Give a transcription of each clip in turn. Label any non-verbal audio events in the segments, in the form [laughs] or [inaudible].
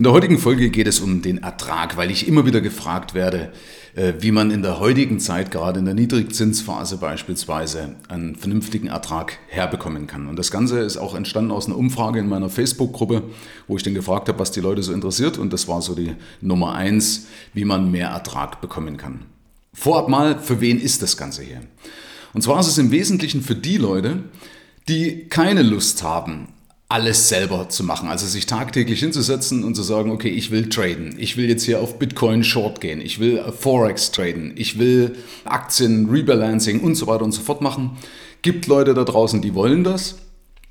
In der heutigen Folge geht es um den Ertrag, weil ich immer wieder gefragt werde, äh, wie man in der heutigen Zeit, gerade in der Niedrigzinsphase beispielsweise, einen vernünftigen Ertrag herbekommen kann. Und das Ganze ist auch entstanden aus einer Umfrage in meiner Facebook-Gruppe, wo ich dann gefragt habe, was die Leute so interessiert. Und das war so die Nummer eins, wie man mehr Ertrag bekommen kann. Vorab mal, für wen ist das Ganze hier? Und zwar ist es im Wesentlichen für die Leute, die keine Lust haben, alles selber zu machen. Also sich tagtäglich hinzusetzen und zu sagen, okay, ich will traden. Ich will jetzt hier auf Bitcoin Short gehen. Ich will Forex traden. Ich will Aktien, Rebalancing und so weiter und so fort machen. Gibt Leute da draußen, die wollen das.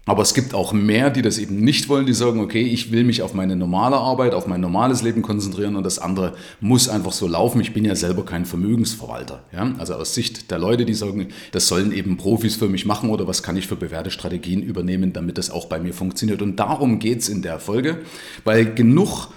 Aber es gibt auch mehr, die das eben nicht wollen, die sagen, okay, ich will mich auf meine normale Arbeit, auf mein normales Leben konzentrieren und das andere muss einfach so laufen. Ich bin ja selber kein Vermögensverwalter. Ja? Also aus Sicht der Leute, die sagen, das sollen eben Profis für mich machen oder was kann ich für bewährte Strategien übernehmen, damit das auch bei mir funktioniert. Und darum geht es in der Folge, weil genug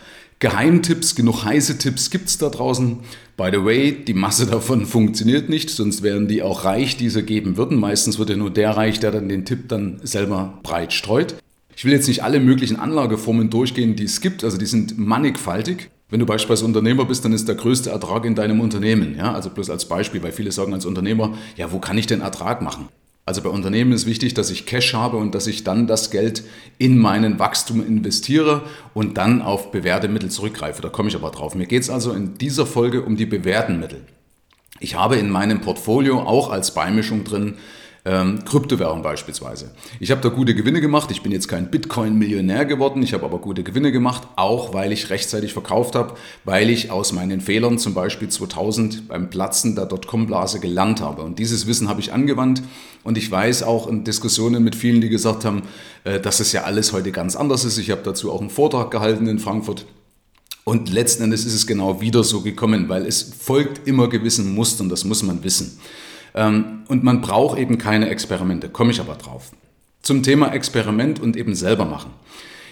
Geheimtipps, genug heiße Tipps gibt es da draußen. By the way, die Masse davon [laughs] funktioniert nicht, sonst wären die auch reich, die sie geben würden. Meistens wird ja nur der reich, der dann den Tipp dann selber breit streut. Ich will jetzt nicht alle möglichen Anlageformen durchgehen, die es gibt, also die sind mannigfaltig. Wenn du beispielsweise Unternehmer bist, dann ist der größte Ertrag in deinem Unternehmen. Ja? Also bloß als Beispiel, weil viele sagen als Unternehmer, ja, wo kann ich denn Ertrag machen? Also bei Unternehmen ist wichtig, dass ich Cash habe und dass ich dann das Geld in meinen Wachstum investiere und dann auf bewährte Mittel zurückgreife. Da komme ich aber drauf. Mir geht es also in dieser Folge um die bewährten Mittel. Ich habe in meinem Portfolio auch als Beimischung drin ähm, Kryptowährung beispielsweise. Ich habe da gute Gewinne gemacht. Ich bin jetzt kein Bitcoin-Millionär geworden. Ich habe aber gute Gewinne gemacht, auch weil ich rechtzeitig verkauft habe, weil ich aus meinen Fehlern zum Beispiel 2000 beim Platzen der Dotcom-Blase gelernt habe. Und dieses Wissen habe ich angewandt. Und ich weiß auch in Diskussionen mit vielen, die gesagt haben, äh, dass es ja alles heute ganz anders ist. Ich habe dazu auch einen Vortrag gehalten in Frankfurt. Und letzten Endes ist es genau wieder so gekommen, weil es folgt immer gewissen Mustern, das muss man wissen. Ähm, und man braucht eben keine Experimente, komme ich aber drauf. Zum Thema Experiment und eben selber machen.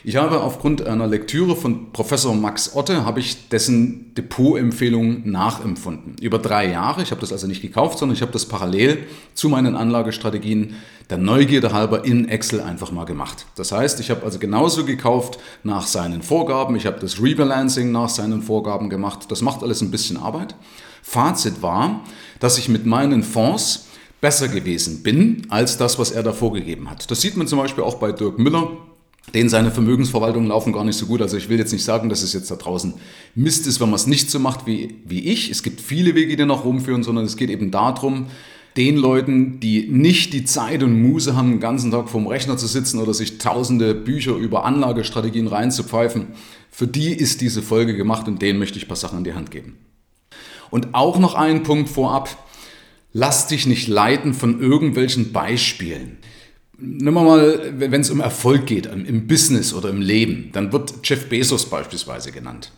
Ich habe aufgrund einer Lektüre von Professor Max Otte, habe ich dessen Depotempfehlung nachempfunden. Über drei Jahre, ich habe das also nicht gekauft, sondern ich habe das parallel zu meinen Anlagestrategien der Neugierde halber in Excel einfach mal gemacht. Das heißt, ich habe also genauso gekauft nach seinen Vorgaben, ich habe das Rebalancing nach seinen Vorgaben gemacht. Das macht alles ein bisschen Arbeit. Fazit war, dass ich mit meinen Fonds besser gewesen bin als das, was er da vorgegeben hat. Das sieht man zum Beispiel auch bei Dirk Müller, den seine Vermögensverwaltungen laufen gar nicht so gut. Also ich will jetzt nicht sagen, dass es jetzt da draußen Mist ist, wenn man es nicht so macht wie, wie ich. Es gibt viele Wege, die nach Rom führen, sondern es geht eben darum, den Leuten, die nicht die Zeit und Muse haben, den ganzen Tag vorm Rechner zu sitzen oder sich tausende Bücher über Anlagestrategien reinzupfeifen, für die ist diese Folge gemacht und denen möchte ich ein paar Sachen in die Hand geben. Und auch noch ein Punkt vorab. Lass dich nicht leiten von irgendwelchen Beispielen. Wir mal, wenn es um Erfolg geht, im Business oder im Leben, dann wird Jeff Bezos beispielsweise genannt.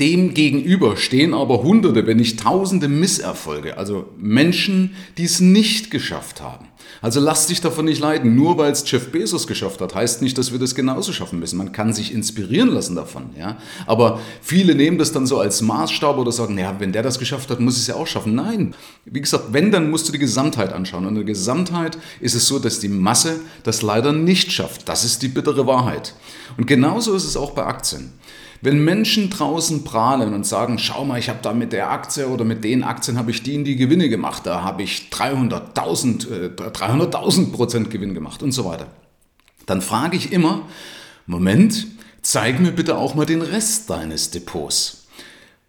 Dem gegenüber stehen aber Hunderte, wenn nicht Tausende Misserfolge, also Menschen, die es nicht geschafft haben. Also lass dich davon nicht leiden. Nur weil es Jeff Bezos geschafft hat, heißt nicht, dass wir das genauso schaffen müssen. Man kann sich inspirieren lassen davon. Ja? Aber viele nehmen das dann so als Maßstab oder sagen, ja, wenn der das geschafft hat, muss ich es ja auch schaffen. Nein. Wie gesagt, wenn, dann musst du die Gesamtheit anschauen. Und in der Gesamtheit ist es so, dass die Masse das leider nicht schafft. Das ist die bittere Wahrheit. Und genauso ist es auch bei Aktien. Wenn Menschen draußen prahlen und sagen, schau mal, ich habe da mit der Aktie oder mit den Aktien habe ich die in die Gewinne gemacht, da habe ich 300.000 äh, 300.000 Prozent Gewinn gemacht und so weiter, dann frage ich immer, Moment, zeig mir bitte auch mal den Rest deines Depots.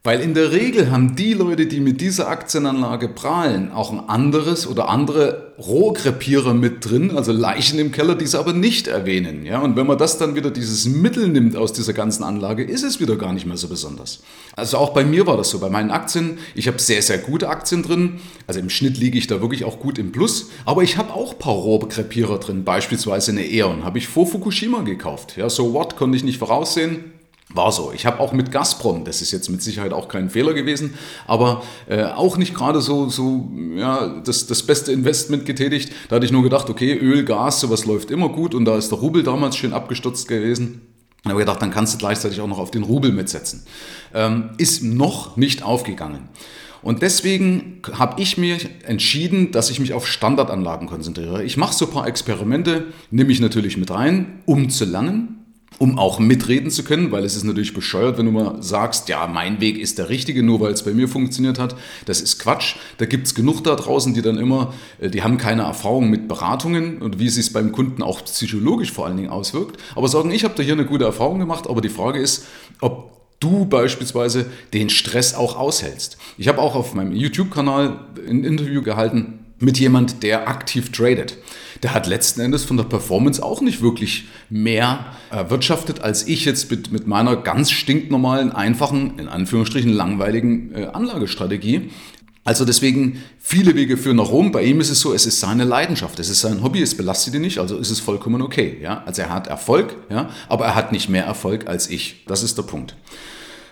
Weil in der Regel haben die Leute, die mit dieser Aktienanlage prahlen, auch ein anderes oder andere Rohkrepierer mit drin, also Leichen im Keller, die sie aber nicht erwähnen. Ja? Und wenn man das dann wieder dieses Mittel nimmt aus dieser ganzen Anlage, ist es wieder gar nicht mehr so besonders. Also auch bei mir war das so. Bei meinen Aktien, ich habe sehr, sehr gute Aktien drin. Also im Schnitt liege ich da wirklich auch gut im Plus. Aber ich habe auch ein paar Rohkrepierer drin, beispielsweise eine E.ON, habe ich vor Fukushima gekauft. Ja, so what, konnte ich nicht voraussehen war so. Ich habe auch mit Gazprom, das ist jetzt mit Sicherheit auch kein Fehler gewesen, aber äh, auch nicht gerade so, so ja, das, das beste Investment getätigt. Da hatte ich nur gedacht, okay, Öl, Gas, sowas läuft immer gut und da ist der Rubel damals schön abgestürzt gewesen. Dann habe ich gedacht, dann kannst du gleichzeitig auch noch auf den Rubel mitsetzen. Ähm, ist noch nicht aufgegangen. Und deswegen habe ich mir entschieden, dass ich mich auf Standardanlagen konzentriere. Ich mache so ein paar Experimente, nehme ich natürlich mit rein, um zu lernen, um auch mitreden zu können, weil es ist natürlich bescheuert, wenn du mal sagst, ja, mein Weg ist der richtige, nur weil es bei mir funktioniert hat. Das ist Quatsch. Da gibt es genug da draußen, die dann immer, äh, die haben keine Erfahrung mit Beratungen und wie es sich beim Kunden auch psychologisch vor allen Dingen auswirkt. Aber sagen, ich habe da hier eine gute Erfahrung gemacht, aber die Frage ist, ob du beispielsweise den Stress auch aushältst. Ich habe auch auf meinem YouTube-Kanal ein Interview gehalten mit jemand, der aktiv tradet. Der hat letzten Endes von der Performance auch nicht wirklich mehr erwirtschaftet, als ich jetzt mit, mit meiner ganz stinknormalen, einfachen, in Anführungsstrichen langweiligen äh, Anlagestrategie. Also deswegen viele Wege führen nach Rom. Bei ihm ist es so, es ist seine Leidenschaft, es ist sein Hobby, es belastet ihn nicht, also ist es vollkommen okay. Ja? Also er hat Erfolg, ja? aber er hat nicht mehr Erfolg als ich. Das ist der Punkt.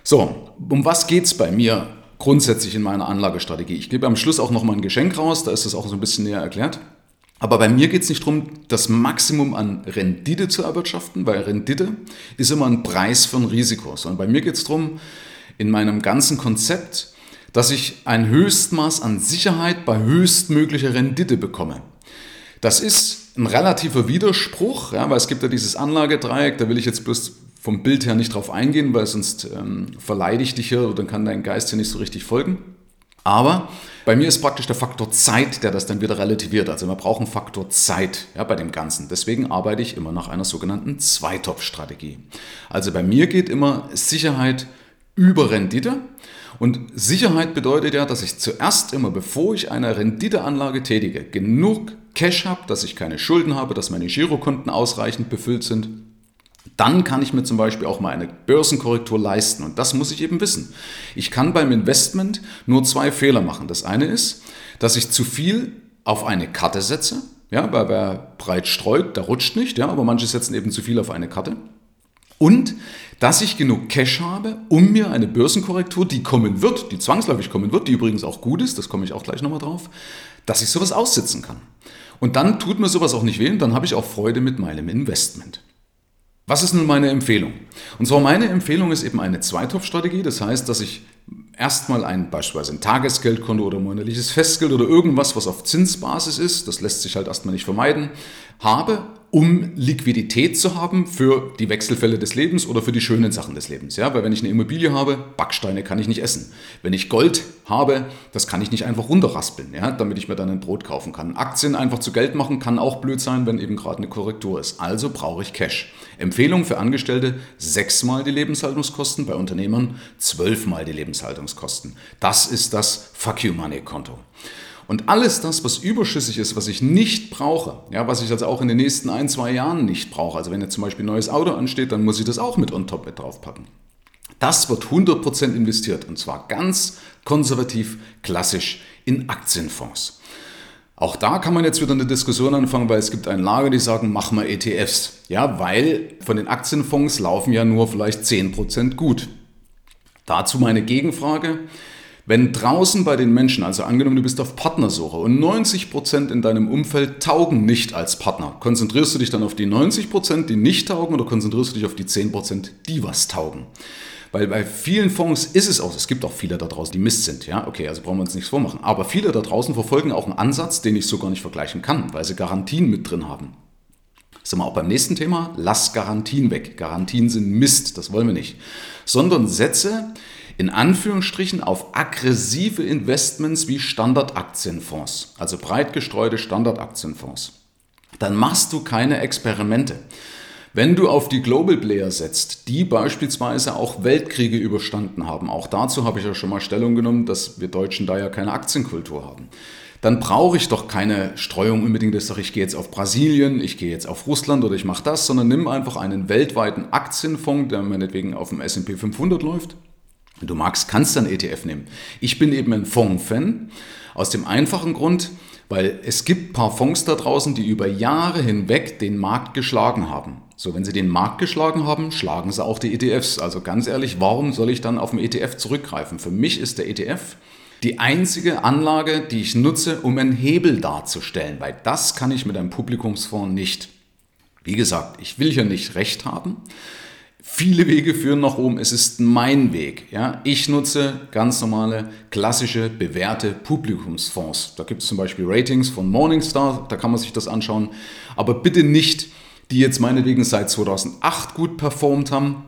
So, um was geht es bei mir grundsätzlich in meiner Anlagestrategie? Ich gebe am Schluss auch noch mal ein Geschenk raus, da ist das auch so ein bisschen näher erklärt. Aber bei mir geht es nicht darum, das Maximum an Rendite zu erwirtschaften, weil Rendite ist immer ein Preis von Risiko. Sondern bei mir geht es darum, in meinem ganzen Konzept, dass ich ein Höchstmaß an Sicherheit bei höchstmöglicher Rendite bekomme. Das ist ein relativer Widerspruch, ja, weil es gibt ja dieses Anlagedreieck, da will ich jetzt bloß vom Bild her nicht drauf eingehen, weil sonst ähm, verleide ich dich hier oder dann kann dein Geist hier nicht so richtig folgen. Aber bei mir ist praktisch der Faktor Zeit, der das dann wieder relativiert. Also wir brauchen Faktor Zeit ja, bei dem Ganzen. Deswegen arbeite ich immer nach einer sogenannten Zweitopf-Strategie. Also bei mir geht immer Sicherheit über Rendite. Und Sicherheit bedeutet ja, dass ich zuerst immer, bevor ich eine Renditeanlage tätige, genug Cash habe, dass ich keine Schulden habe, dass meine Girokonten ausreichend befüllt sind dann kann ich mir zum Beispiel auch mal eine Börsenkorrektur leisten. Und das muss ich eben wissen. Ich kann beim Investment nur zwei Fehler machen. Das eine ist, dass ich zu viel auf eine Karte setze. Ja, weil wer breit streut, der rutscht nicht. Ja, aber manche setzen eben zu viel auf eine Karte. Und dass ich genug Cash habe, um mir eine Börsenkorrektur, die kommen wird, die zwangsläufig kommen wird, die übrigens auch gut ist, das komme ich auch gleich nochmal drauf, dass ich sowas aussitzen kann. Und dann tut mir sowas auch nicht weh und dann habe ich auch Freude mit meinem Investment. Was ist nun meine Empfehlung? Und zwar meine Empfehlung ist eben eine Zweitopfstrategie. Das heißt, dass ich erstmal ein beispielsweise ein Tagesgeldkonto oder monatliches Festgeld oder irgendwas, was auf Zinsbasis ist, das lässt sich halt erstmal nicht vermeiden, habe um Liquidität zu haben für die Wechselfälle des Lebens oder für die schönen Sachen des Lebens. Ja, weil wenn ich eine Immobilie habe, Backsteine kann ich nicht essen. Wenn ich Gold habe, das kann ich nicht einfach runterraspeln, ja, damit ich mir dann ein Brot kaufen kann. Aktien einfach zu Geld machen kann auch blöd sein, wenn eben gerade eine Korrektur ist. Also brauche ich Cash. Empfehlung für Angestellte, sechsmal die Lebenshaltungskosten, bei Unternehmern zwölfmal die Lebenshaltungskosten. Das ist das Fuck You Money Konto. Und alles das, was überschüssig ist, was ich nicht brauche, ja, was ich also auch in den nächsten ein, zwei Jahren nicht brauche, also wenn jetzt zum Beispiel ein neues Auto ansteht, dann muss ich das auch mit on top mit draufpacken. Das wird 100% investiert und zwar ganz konservativ, klassisch in Aktienfonds. Auch da kann man jetzt wieder eine Diskussion anfangen, weil es gibt ein Lager, die sagen, mach mal ETFs. Ja, weil von den Aktienfonds laufen ja nur vielleicht 10% gut. Dazu meine Gegenfrage. Wenn draußen bei den Menschen, also angenommen, du bist auf Partnersuche und 90% in deinem Umfeld taugen nicht als Partner, konzentrierst du dich dann auf die 90%, die nicht taugen oder konzentrierst du dich auf die 10%, die was taugen? Weil bei vielen Fonds ist es auch, es gibt auch viele da draußen, die Mist sind, ja, okay, also brauchen wir uns nichts vormachen. Aber viele da draußen verfolgen auch einen Ansatz, den ich so gar nicht vergleichen kann, weil sie Garantien mit drin haben. Sind wir auch beim nächsten Thema, lass Garantien weg. Garantien sind Mist, das wollen wir nicht. Sondern setze in Anführungsstrichen auf aggressive Investments wie Standardaktienfonds, also breit gestreute Standardaktienfonds. Dann machst du keine Experimente. Wenn du auf die Global Player setzt, die beispielsweise auch Weltkriege überstanden haben, auch dazu habe ich ja schon mal Stellung genommen, dass wir Deutschen da ja keine Aktienkultur haben, dann brauche ich doch keine Streuung unbedingt, dass ich sage, ich gehe jetzt auf Brasilien, ich gehe jetzt auf Russland oder ich mache das, sondern nimm einfach einen weltweiten Aktienfonds, der meinetwegen auf dem S&P 500 läuft wenn du magst, kannst du einen ETF nehmen. Ich bin eben ein Fonds-Fan aus dem einfachen Grund, weil es gibt ein paar Fonds da draußen, die über Jahre hinweg den Markt geschlagen haben. So, wenn sie den Markt geschlagen haben, schlagen sie auch die ETFs. Also ganz ehrlich, warum soll ich dann auf den ETF zurückgreifen? Für mich ist der ETF die einzige Anlage, die ich nutze, um einen Hebel darzustellen, weil das kann ich mit einem Publikumsfonds nicht. Wie gesagt, ich will hier nicht recht haben, Viele Wege führen nach oben. Es ist mein Weg. Ja? Ich nutze ganz normale, klassische, bewährte Publikumsfonds. Da gibt es zum Beispiel Ratings von Morningstar, da kann man sich das anschauen. Aber bitte nicht, die jetzt meinetwegen seit 2008 gut performt haben,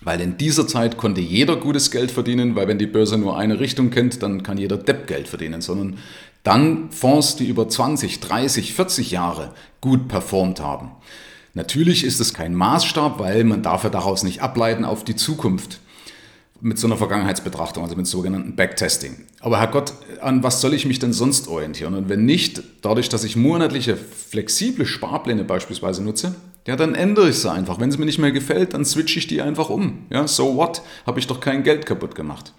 weil in dieser Zeit konnte jeder gutes Geld verdienen, weil wenn die Börse nur eine Richtung kennt, dann kann jeder Depp Geld verdienen, sondern dann Fonds, die über 20, 30, 40 Jahre gut performt haben. Natürlich ist es kein Maßstab, weil man darf ja daraus nicht ableiten auf die Zukunft mit so einer Vergangenheitsbetrachtung, also mit sogenannten Backtesting. Aber Herrgott, an was soll ich mich denn sonst orientieren? Und wenn nicht, dadurch, dass ich monatliche flexible Sparpläne beispielsweise nutze, ja, dann ändere ich sie einfach. Wenn es mir nicht mehr gefällt, dann switche ich die einfach um. Ja, so what? Habe ich doch kein Geld kaputt gemacht.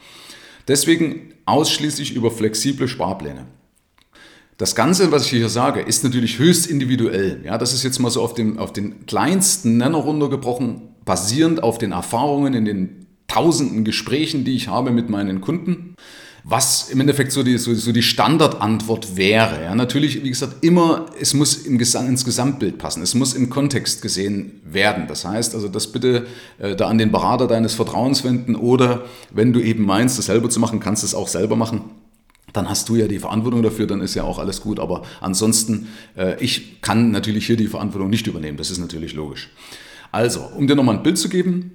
Deswegen ausschließlich über flexible Sparpläne. Das Ganze, was ich hier sage, ist natürlich höchst individuell. Ja, das ist jetzt mal so auf, dem, auf den kleinsten Nenner runtergebrochen, basierend auf den Erfahrungen in den tausenden Gesprächen, die ich habe mit meinen Kunden. Was im Endeffekt so die, so, so die Standardantwort wäre. Ja, natürlich, wie gesagt, immer, es muss im Gesam ins Gesamtbild passen. Es muss im Kontext gesehen werden. Das heißt also, das bitte äh, da an den Berater deines Vertrauens wenden oder wenn du eben meinst, das selber zu machen, kannst du es auch selber machen dann hast du ja die Verantwortung dafür, dann ist ja auch alles gut. Aber ansonsten, äh, ich kann natürlich hier die Verantwortung nicht übernehmen, das ist natürlich logisch. Also, um dir nochmal ein Bild zu geben,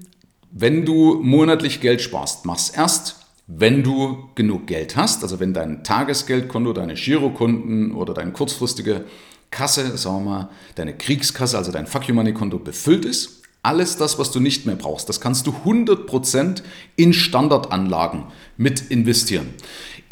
wenn du monatlich Geld sparst, mach's erst, wenn du genug Geld hast, also wenn dein Tagesgeldkonto, deine Girokunden oder deine kurzfristige Kasse, sagen wir mal, deine Kriegskasse, also dein Fuck You Money Konto befüllt ist, alles das, was du nicht mehr brauchst, das kannst du 100% in Standardanlagen mit investieren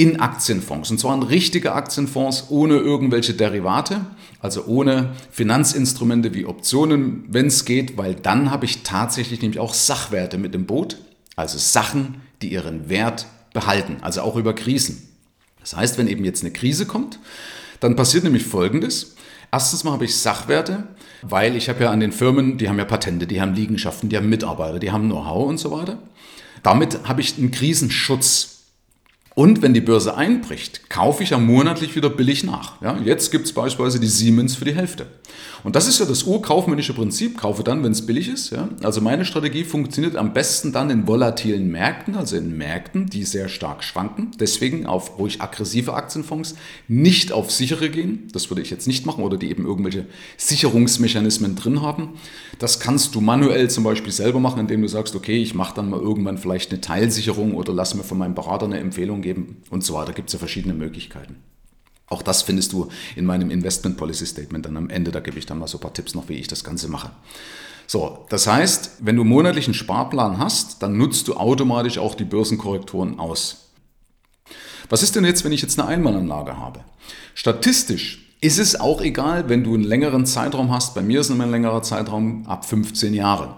in Aktienfonds. Und zwar in richtige Aktienfonds ohne irgendwelche Derivate, also ohne Finanzinstrumente wie Optionen, wenn es geht, weil dann habe ich tatsächlich nämlich auch Sachwerte mit im Boot, also Sachen, die ihren Wert behalten, also auch über Krisen. Das heißt, wenn eben jetzt eine Krise kommt, dann passiert nämlich Folgendes. Erstens mal habe ich Sachwerte, weil ich habe ja an den Firmen, die haben ja Patente, die haben Liegenschaften, die haben Mitarbeiter, die haben Know-how und so weiter. Damit habe ich einen Krisenschutz. Und wenn die Börse einbricht, kaufe ich ja monatlich wieder billig nach. Ja, jetzt gibt es beispielsweise die Siemens für die Hälfte. Und das ist ja das urkaufmännische Prinzip, kaufe dann, wenn es billig ist. Ja? Also meine Strategie funktioniert am besten dann in volatilen Märkten, also in Märkten, die sehr stark schwanken. Deswegen auf ruhig aggressive Aktienfonds, nicht auf sichere gehen. Das würde ich jetzt nicht machen oder die eben irgendwelche Sicherungsmechanismen drin haben. Das kannst du manuell zum Beispiel selber machen, indem du sagst, okay, ich mache dann mal irgendwann vielleicht eine Teilsicherung oder lass mir von meinem Berater eine Empfehlung geben und so weiter. Da gibt es ja verschiedene Möglichkeiten. Auch das findest du in meinem Investment Policy Statement dann am Ende. Da gebe ich dann mal so ein paar Tipps noch, wie ich das Ganze mache. So, das heißt, wenn du monatlichen Sparplan hast, dann nutzt du automatisch auch die Börsenkorrekturen aus. Was ist denn jetzt, wenn ich jetzt eine Einmalanlage habe? Statistisch ist es auch egal, wenn du einen längeren Zeitraum hast. Bei mir ist es ein längerer Zeitraum ab 15 Jahre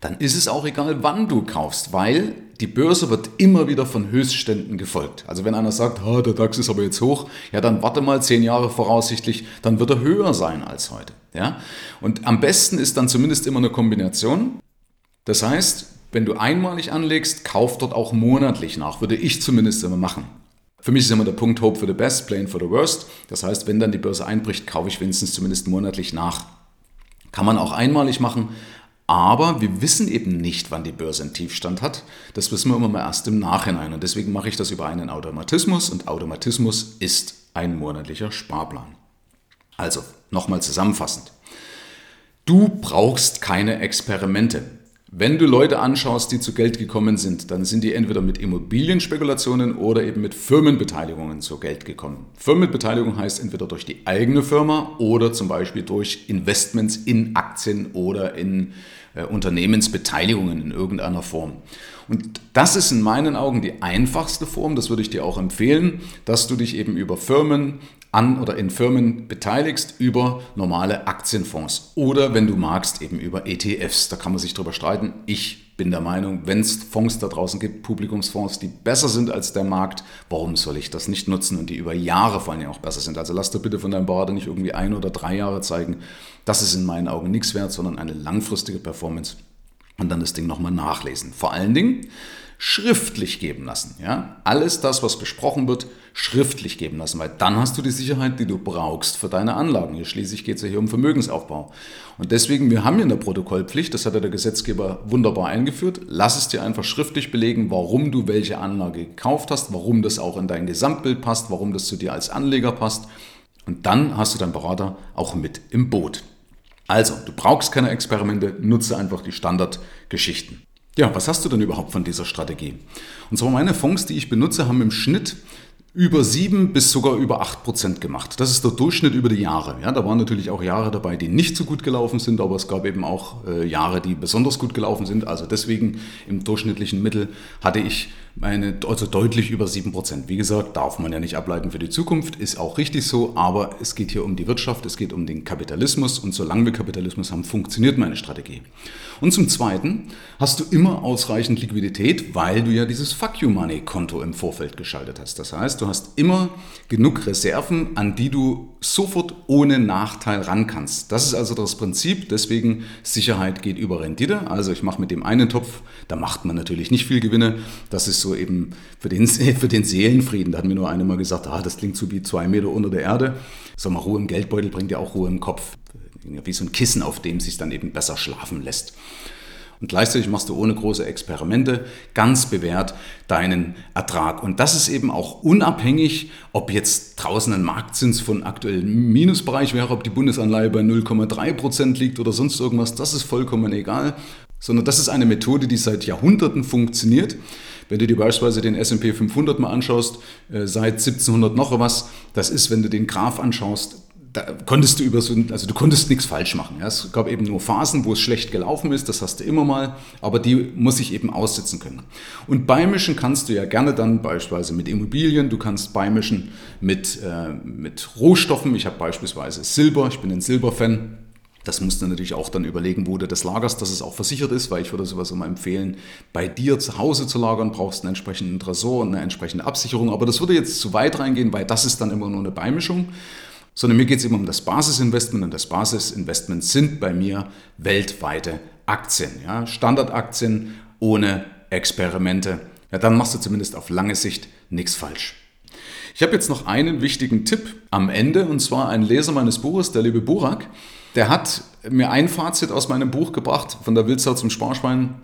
dann ist es auch egal, wann du kaufst, weil die Börse wird immer wieder von Höchstständen gefolgt. Also wenn einer sagt, oh, der DAX ist aber jetzt hoch, ja dann warte mal zehn Jahre voraussichtlich, dann wird er höher sein als heute. Ja? Und am besten ist dann zumindest immer eine Kombination. Das heißt, wenn du einmalig anlegst, kauf dort auch monatlich nach, würde ich zumindest immer machen. Für mich ist immer der Punkt Hope for the best, Playing for the worst. Das heißt, wenn dann die Börse einbricht, kaufe ich wenigstens zumindest monatlich nach. Kann man auch einmalig machen, aber wir wissen eben nicht, wann die Börse einen Tiefstand hat. Das wissen wir immer mal erst im Nachhinein. Und deswegen mache ich das über einen Automatismus. Und Automatismus ist ein monatlicher Sparplan. Also, nochmal zusammenfassend. Du brauchst keine Experimente. Wenn du Leute anschaust, die zu Geld gekommen sind, dann sind die entweder mit Immobilienspekulationen oder eben mit Firmenbeteiligungen zu Geld gekommen. Firmenbeteiligung heißt entweder durch die eigene Firma oder zum Beispiel durch Investments in Aktien oder in äh, Unternehmensbeteiligungen in irgendeiner Form. Und das ist in meinen Augen die einfachste Form, das würde ich dir auch empfehlen, dass du dich eben über Firmen an oder in Firmen beteiligst über normale Aktienfonds oder wenn du magst eben über ETFs. Da kann man sich drüber streiten. Ich bin der Meinung, wenn es Fonds da draußen gibt, Publikumsfonds, die besser sind als der Markt, warum soll ich das nicht nutzen und die über Jahre vor allem auch besser sind? Also lass dir bitte von deinem Berater nicht irgendwie ein oder drei Jahre zeigen. Das ist in meinen Augen nichts wert, sondern eine langfristige Performance. und dann das Ding nochmal nachlesen. Vor allen Dingen schriftlich geben lassen. Ja? Alles das, was besprochen wird, schriftlich geben lassen, weil dann hast du die Sicherheit, die du brauchst für deine Anlagen. Hier schließlich geht es ja hier um Vermögensaufbau. Und deswegen, wir haben hier eine Protokollpflicht, das hat ja der Gesetzgeber wunderbar eingeführt. Lass es dir einfach schriftlich belegen, warum du welche Anlage gekauft hast, warum das auch in dein Gesamtbild passt, warum das zu dir als Anleger passt. Und dann hast du deinen Berater auch mit im Boot. Also, du brauchst keine Experimente, nutze einfach die Standardgeschichten. Ja, was hast du denn überhaupt von dieser Strategie? Und zwar meine Fonds, die ich benutze, haben im Schnitt über sieben bis sogar über acht Prozent gemacht. Das ist der Durchschnitt über die Jahre. Ja, da waren natürlich auch Jahre dabei, die nicht so gut gelaufen sind, aber es gab eben auch äh, Jahre, die besonders gut gelaufen sind. Also deswegen im durchschnittlichen Mittel hatte ich meine, also deutlich über sieben Prozent. Wie gesagt, darf man ja nicht ableiten für die Zukunft, ist auch richtig so, aber es geht hier um die Wirtschaft, es geht um den Kapitalismus und solange wir Kapitalismus haben, funktioniert meine Strategie. Und zum Zweiten hast du immer ausreichend Liquidität, weil du ja dieses Fuck You Money Konto im Vorfeld geschaltet hast. Das heißt, du hast immer genug Reserven, an die du sofort ohne Nachteil ran kannst. Das ist also das Prinzip, deswegen Sicherheit geht über Rendite. Also ich mache mit dem einen Topf, da macht man natürlich nicht viel Gewinne, das ist so eben für den, für den Seelenfrieden. Da hat mir nur einer mal gesagt, ah, das klingt so wie zwei Meter unter der Erde. Sag mal, Ruhe im Geldbeutel bringt ja auch Ruhe im Kopf. Wie so ein Kissen, auf dem sich dann eben besser schlafen lässt. Und gleichzeitig machst du ohne große Experimente ganz bewährt deinen Ertrag. Und das ist eben auch unabhängig, ob jetzt draußen ein Marktzins von aktuellem Minusbereich wäre, ob die Bundesanleihe bei 0,3 Prozent liegt oder sonst irgendwas. Das ist vollkommen egal. Sondern das ist eine Methode, die seit Jahrhunderten funktioniert. Wenn du dir beispielsweise den S&P 500 mal anschaust, äh, seit 1700 noch was, das ist, wenn du den Graph anschaust, da konntest du über so, also du konntest nichts falsch machen. Ja. Es gab eben nur Phasen, wo es schlecht gelaufen ist, das hast du immer mal, aber die muss ich eben aussitzen können. Und beimischen kannst du ja gerne dann beispielsweise mit Immobilien, du kannst beimischen mit, äh, mit Rohstoffen. Ich habe beispielsweise Silber, ich bin ein Silberfan. Das musst du natürlich auch dann überlegen, wo du das lagerst, dass es auch versichert ist, weil ich würde sowas immer empfehlen, bei dir zu Hause zu lagern, brauchst einen entsprechenden Tresor und eine entsprechende Absicherung. Aber das würde jetzt zu weit reingehen, weil das ist dann immer nur eine Beimischung. Sondern mir geht es immer um das Basisinvestment und das Basisinvestment sind bei mir weltweite Aktien. Ja? Standardaktien ohne Experimente. Ja, dann machst du zumindest auf lange Sicht nichts falsch. Ich habe jetzt noch einen wichtigen Tipp am Ende und zwar ein Leser meines Buches, der liebe Burak der hat mir ein Fazit aus meinem Buch gebracht, von der Wildsau zum Sparschwein.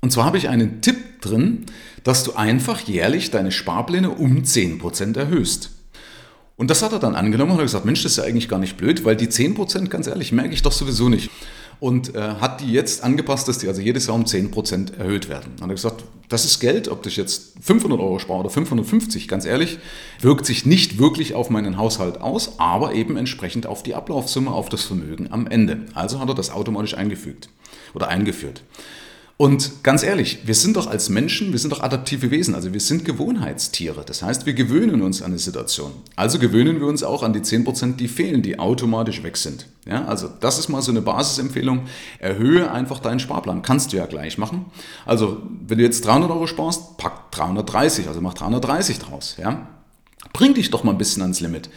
Und zwar habe ich einen Tipp drin, dass du einfach jährlich deine Sparpläne um 10% erhöhst. Und das hat er dann angenommen und hat gesagt, Mensch, das ist ja eigentlich gar nicht blöd, weil die 10%, ganz ehrlich, merke ich doch sowieso nicht und äh, hat die jetzt angepasst, dass die also jedes Jahr um 10% erhöht werden. Dann hat er gesagt, das ist Geld, ob ich jetzt 500 Euro spare oder 550, ganz ehrlich, wirkt sich nicht wirklich auf meinen Haushalt aus, aber eben entsprechend auf die Ablaufsumme, auf das Vermögen am Ende. Also hat er das automatisch eingefügt oder eingeführt. Und ganz ehrlich, wir sind doch als Menschen, wir sind doch adaptive Wesen, also wir sind Gewohnheitstiere. Das heißt, wir gewöhnen uns an eine Situation. Also gewöhnen wir uns auch an die 10%, die fehlen, die automatisch weg sind. Ja, also das ist mal so eine Basisempfehlung. Erhöhe einfach deinen Sparplan. Kannst du ja gleich machen. Also wenn du jetzt 300 Euro sparst, pack 330, also mach 330 draus. Ja? Bring dich doch mal ein bisschen ans Limit.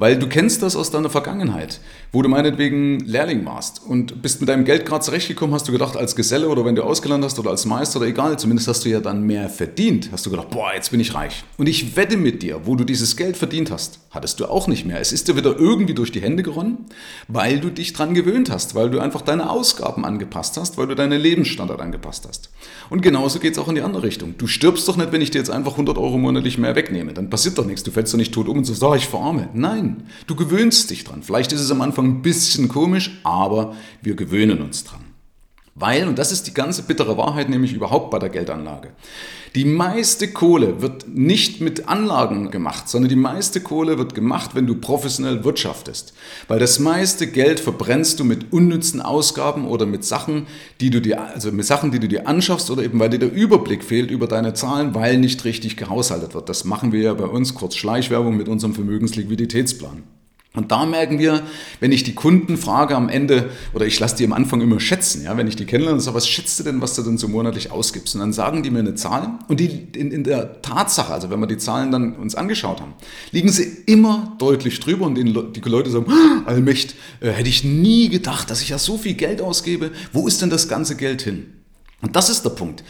Weil du kennst das aus deiner Vergangenheit, wo du meinetwegen Lehrling warst und bist mit deinem Geld gerade zurechtgekommen, hast du gedacht, als Geselle oder wenn du ausgelernt hast oder als Meister oder egal, zumindest hast du ja dann mehr verdient, hast du gedacht, boah, jetzt bin ich reich. Und ich wette mit dir, wo du dieses Geld verdient hast, hattest du auch nicht mehr. Es ist dir wieder irgendwie durch die Hände geronnen, weil du dich dran gewöhnt hast, weil du einfach deine Ausgaben angepasst hast, weil du deinen Lebensstandard angepasst hast. Und genauso geht es auch in die andere Richtung. Du stirbst doch nicht, wenn ich dir jetzt einfach 100 Euro monatlich mehr wegnehme. Dann passiert doch nichts. Du fällst doch nicht tot um und sagst, oh, ich verarme. Nein, Du gewöhnst dich dran. Vielleicht ist es am Anfang ein bisschen komisch, aber wir gewöhnen uns dran. Weil, und das ist die ganze bittere Wahrheit, nämlich überhaupt bei der Geldanlage. Die meiste Kohle wird nicht mit Anlagen gemacht, sondern die meiste Kohle wird gemacht, wenn du professionell wirtschaftest. Weil das meiste Geld verbrennst du mit unnützen Ausgaben oder mit Sachen, die du dir, also mit Sachen, die du dir anschaffst oder eben weil dir der Überblick fehlt über deine Zahlen, weil nicht richtig gehaushaltet wird. Das machen wir ja bei uns, kurz Schleichwerbung mit unserem Vermögensliquiditätsplan. Und da merken wir, wenn ich die Kunden frage am Ende, oder ich lasse die am Anfang immer schätzen, ja, wenn ich die kennenlerne, so, was schätzt du denn, was du denn so monatlich ausgibst? Und dann sagen die mir eine Zahl und die in, in der Tatsache, also wenn wir die Zahlen dann uns angeschaut haben, liegen sie immer deutlich drüber und die, die Leute sagen, ah, Allmächt, äh, hätte ich nie gedacht, dass ich ja so viel Geld ausgebe, wo ist denn das ganze Geld hin? Und das ist der Punkt.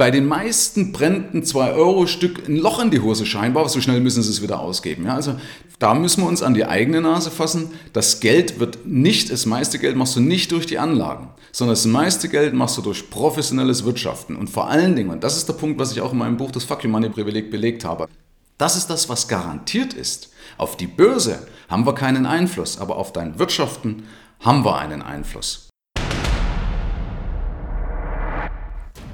Bei den meisten brennt ein 2-Euro-Stück ein Loch in die Hose scheinbar, so schnell müssen sie es wieder ausgeben. Ja, also da müssen wir uns an die eigene Nase fassen. Das Geld wird nicht, das meiste Geld machst du nicht durch die Anlagen, sondern das meiste Geld machst du durch professionelles Wirtschaften. Und vor allen Dingen, und das ist der Punkt, was ich auch in meinem Buch das Fuck You Money Privileg belegt habe, das ist das, was garantiert ist. Auf die Börse haben wir keinen Einfluss, aber auf dein Wirtschaften haben wir einen Einfluss.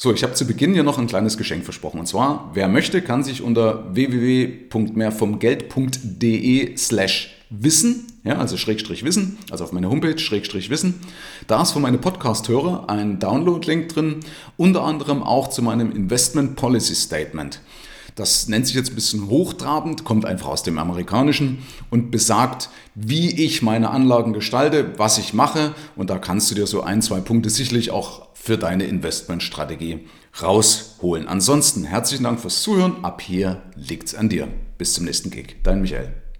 So, ich habe zu Beginn ja noch ein kleines Geschenk versprochen. Und zwar, wer möchte, kann sich unter www.mehrvomgeld.de slash wissen, ja, also Schrägstrich Wissen, also auf meiner Homepage Schrägstrich Wissen. Da ist für meine Podcast-Hörer ein Download-Link drin, unter anderem auch zu meinem Investment Policy Statement. Das nennt sich jetzt ein bisschen hochtrabend, kommt einfach aus dem Amerikanischen und besagt, wie ich meine Anlagen gestalte, was ich mache. Und da kannst du dir so ein, zwei Punkte sicherlich auch für deine Investmentstrategie rausholen. Ansonsten herzlichen Dank fürs Zuhören. Ab hier liegt's an dir. Bis zum nächsten Gig. Dein Michael.